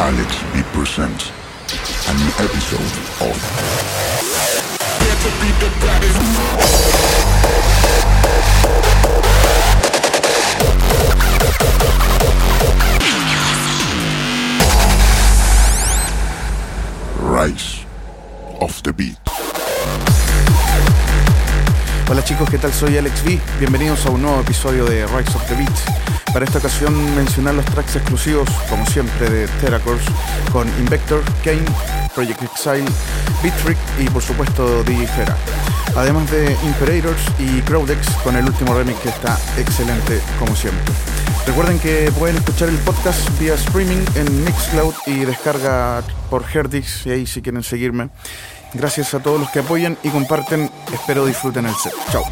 Alex B presents a new episode of Rise of the Beat. Hola chicos, ¿qué tal? Soy Alex V. Bienvenidos a un nuevo episodio de Rise of the Beat. Para esta ocasión mencionar los tracks exclusivos, como siempre, de Terracourse con Invector, Kane, Project Exile, Beatrick y por supuesto DJ Fera. Además de Imperators y Crowdex con el último remix que está excelente como siempre. Recuerden que pueden escuchar el podcast vía streaming en Mixcloud y descarga por Herdix y ahí si quieren seguirme. Gracias a todos los que apoyan y comparten. Espero disfruten el set. Chao.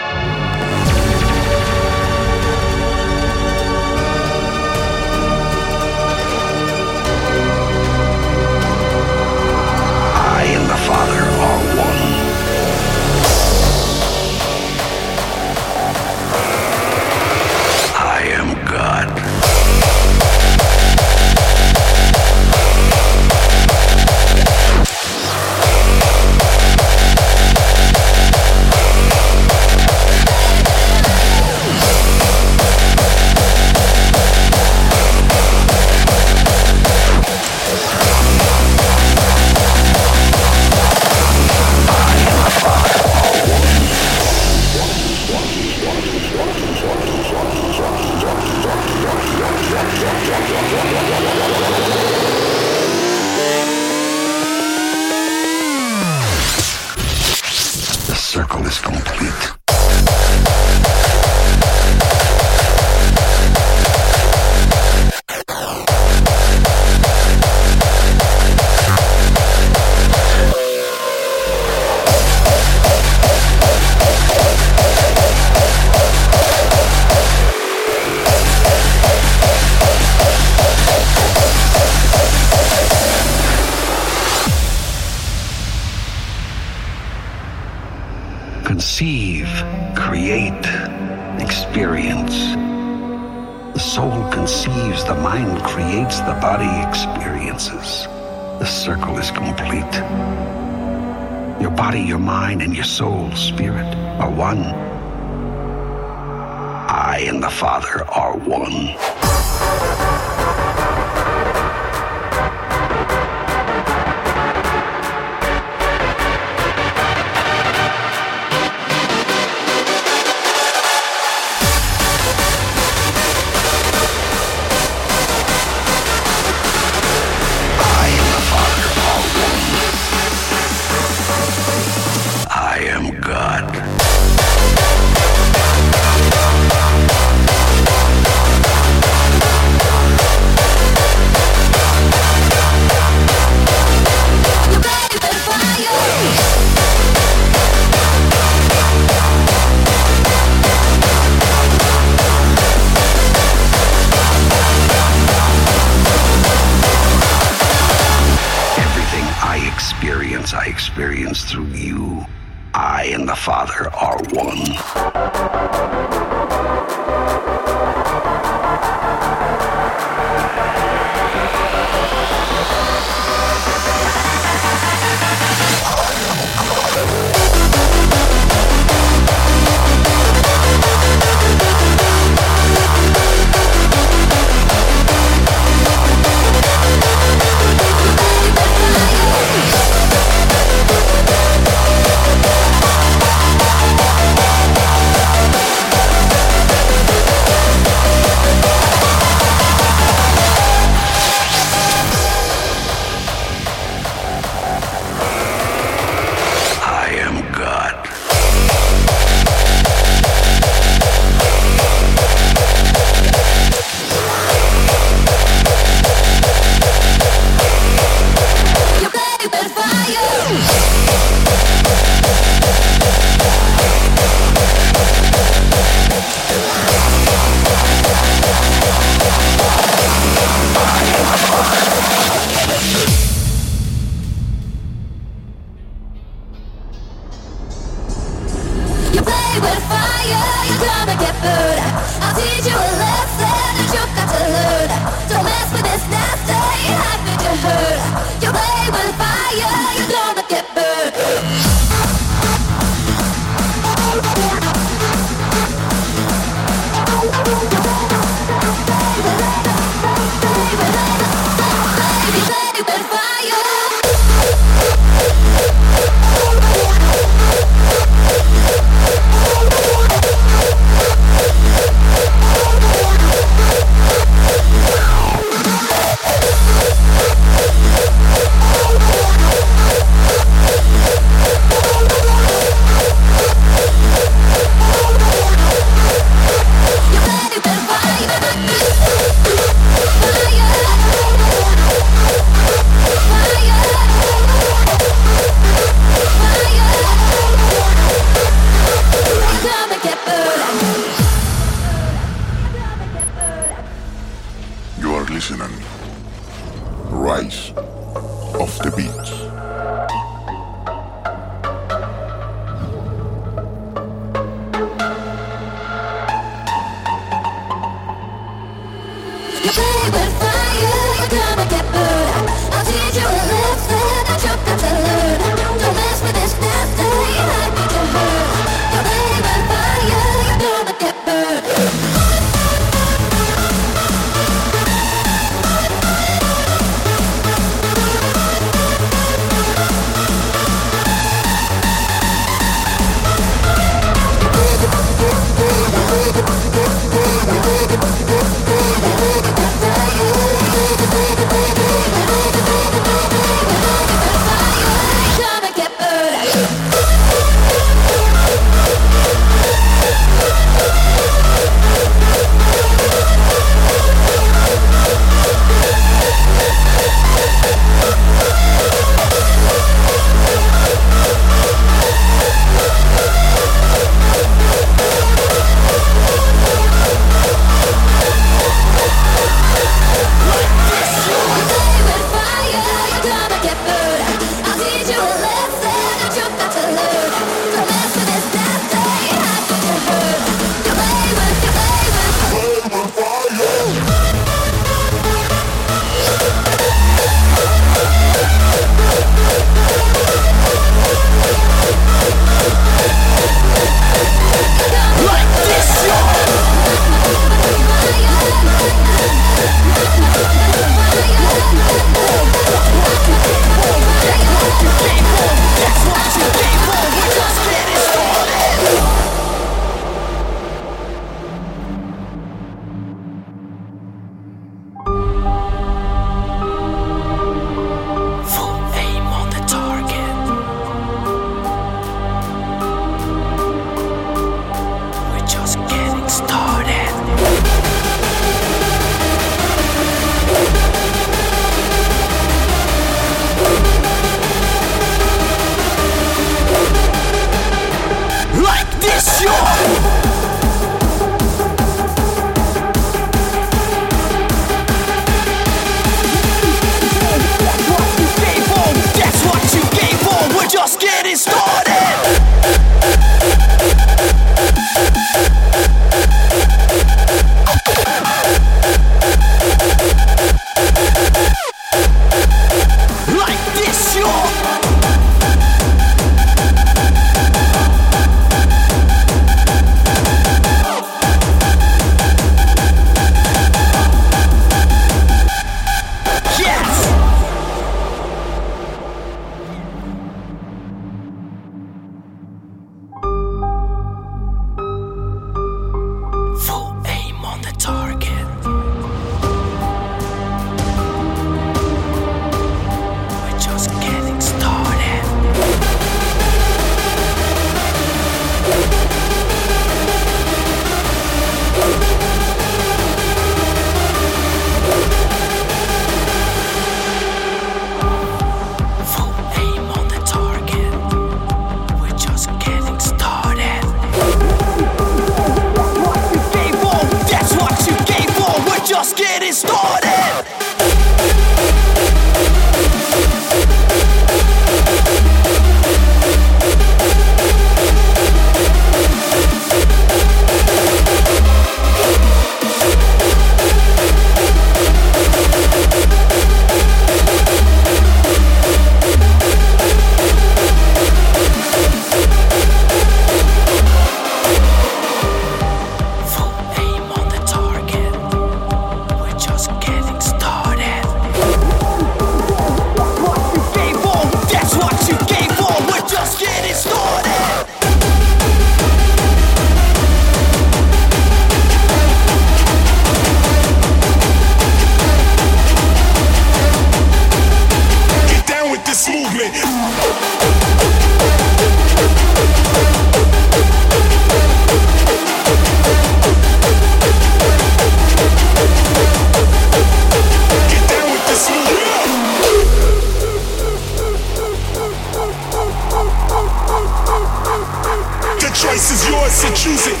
Choose it.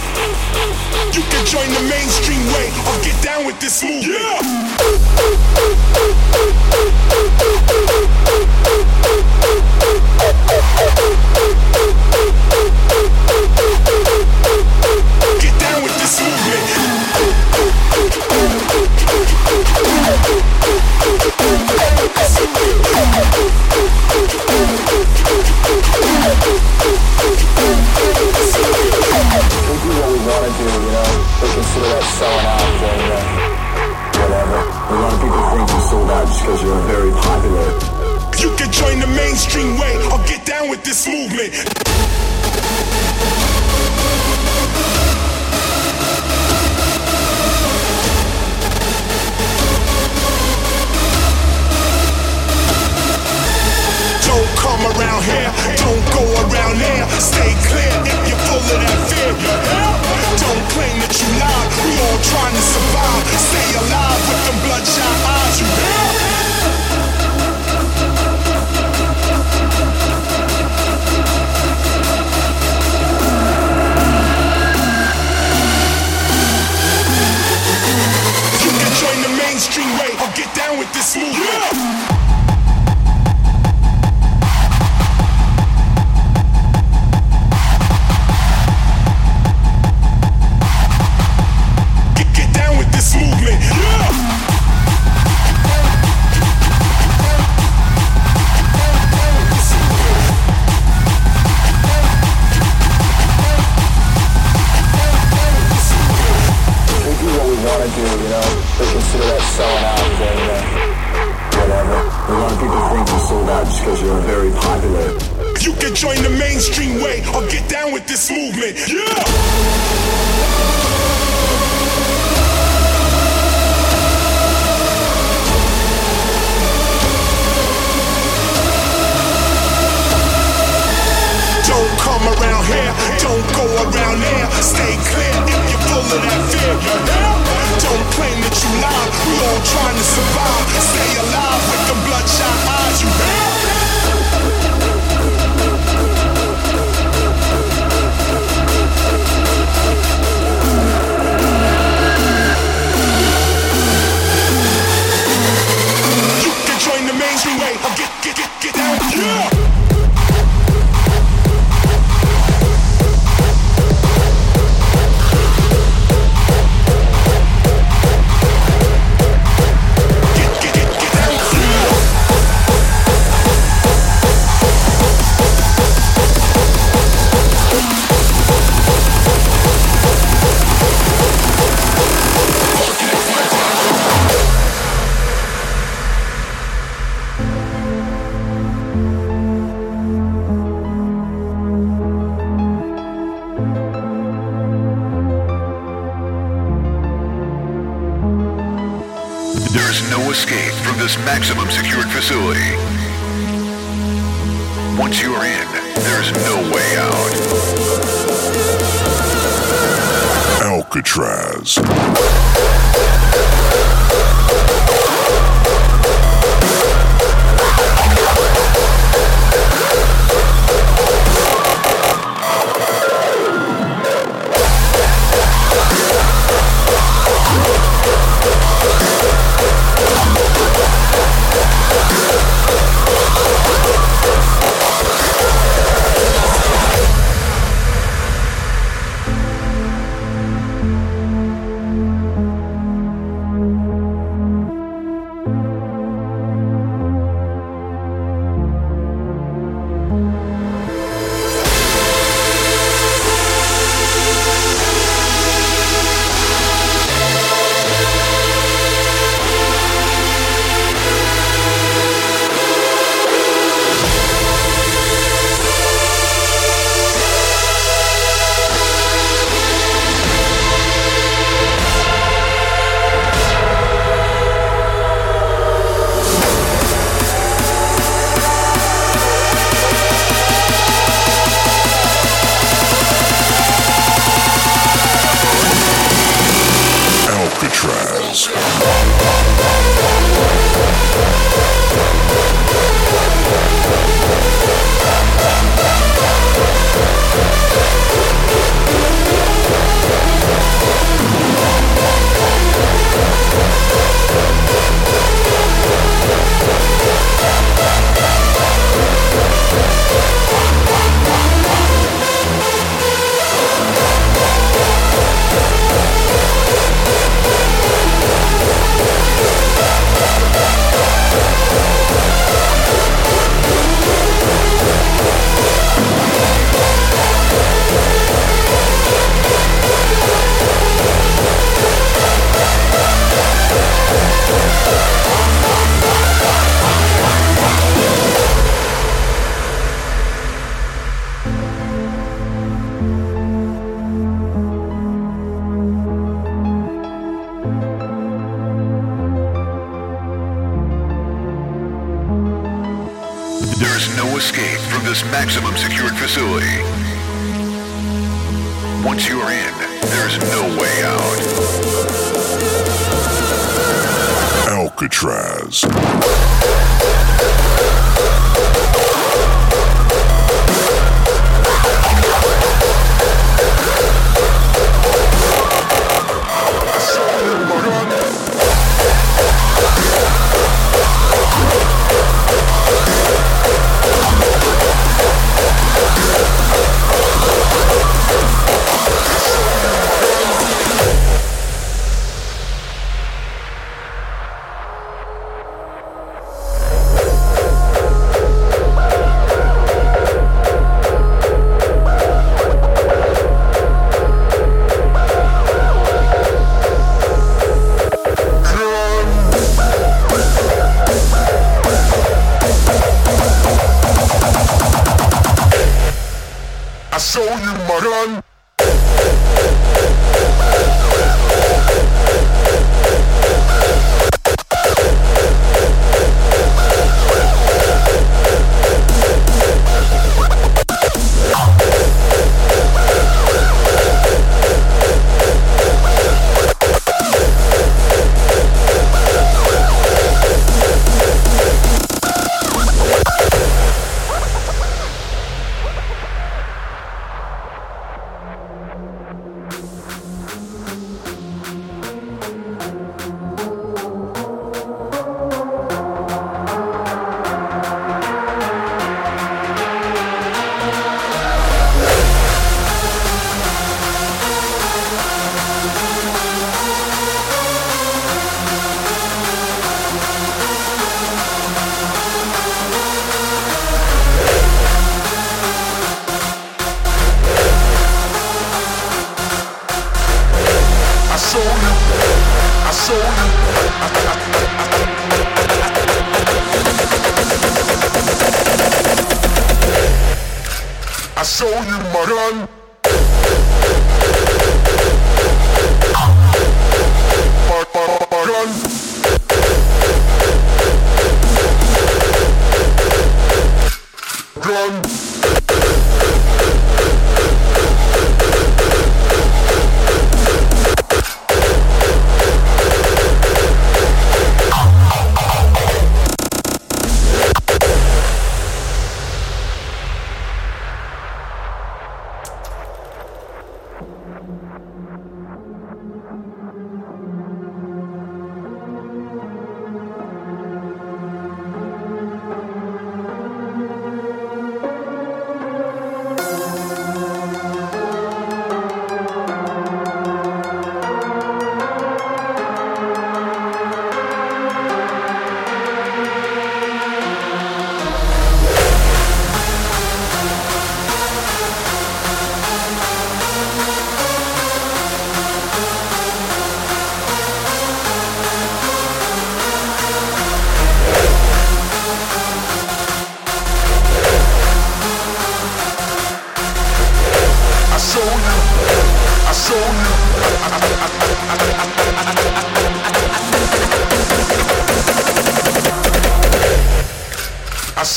You can join the mainstream way or get down with this movement. Get mainstream way or get down with this movement. Don't come around here, don't go around there. Stay clear if you're full of that fear. Don't claim that you lied, we all trying to survive. Stay alive with them bloodshot eyes, you this movement. Get, Consider that selling out and uh, whatever. A lot of people think you sold out just because you're very popular. You can join the mainstream way or get down with this movement. Yeah. Come around here, don't go around there. Stay clear if you're full of that fear. Don't claim that you lied, we all trying to survive. Stay alive with the bloodshot eyes, you hear? Maximum secured facility. Once you're in, there's no way out. Alcatraz.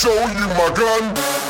show you my gun.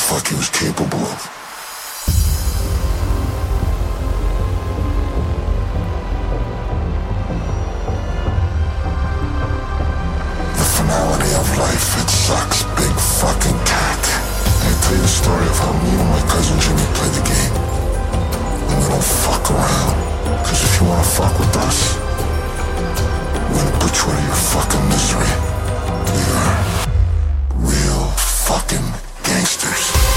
Put you out of how me and my cousin Jimmy play the game, and we don't fuck around. 'Cause if you wanna fuck with us, we'll portray your fucking misery. We are real fucking gangsters.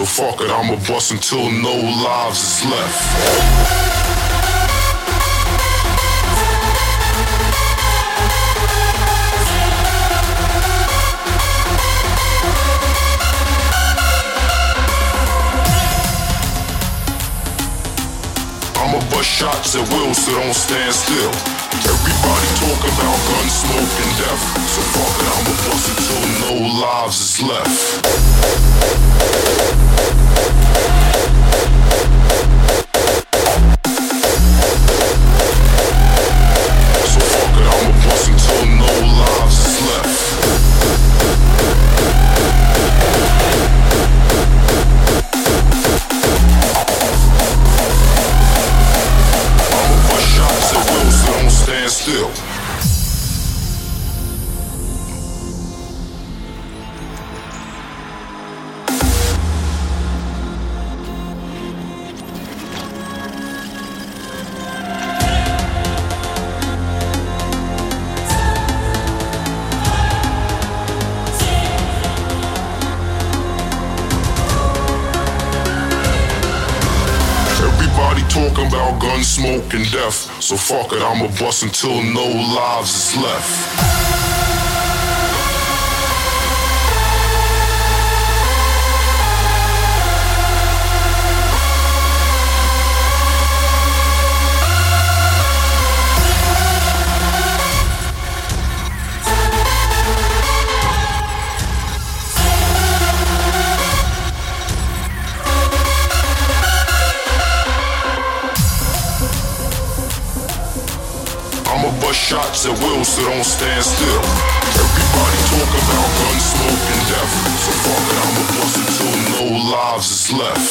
So fuck it, I'ma bust until no lives is left. I'ma bust shots at will, so don't stand still. Everybody talking about gun smoke and death. So fuck it, I'ma bust until no lives is left. About gun smoke and death. So fuck it, I'ma bust until no lives is left. Shots at will, so don't stand still. Everybody talk about gun smoke and death. So fuck it, I'ma bust until no lives is left.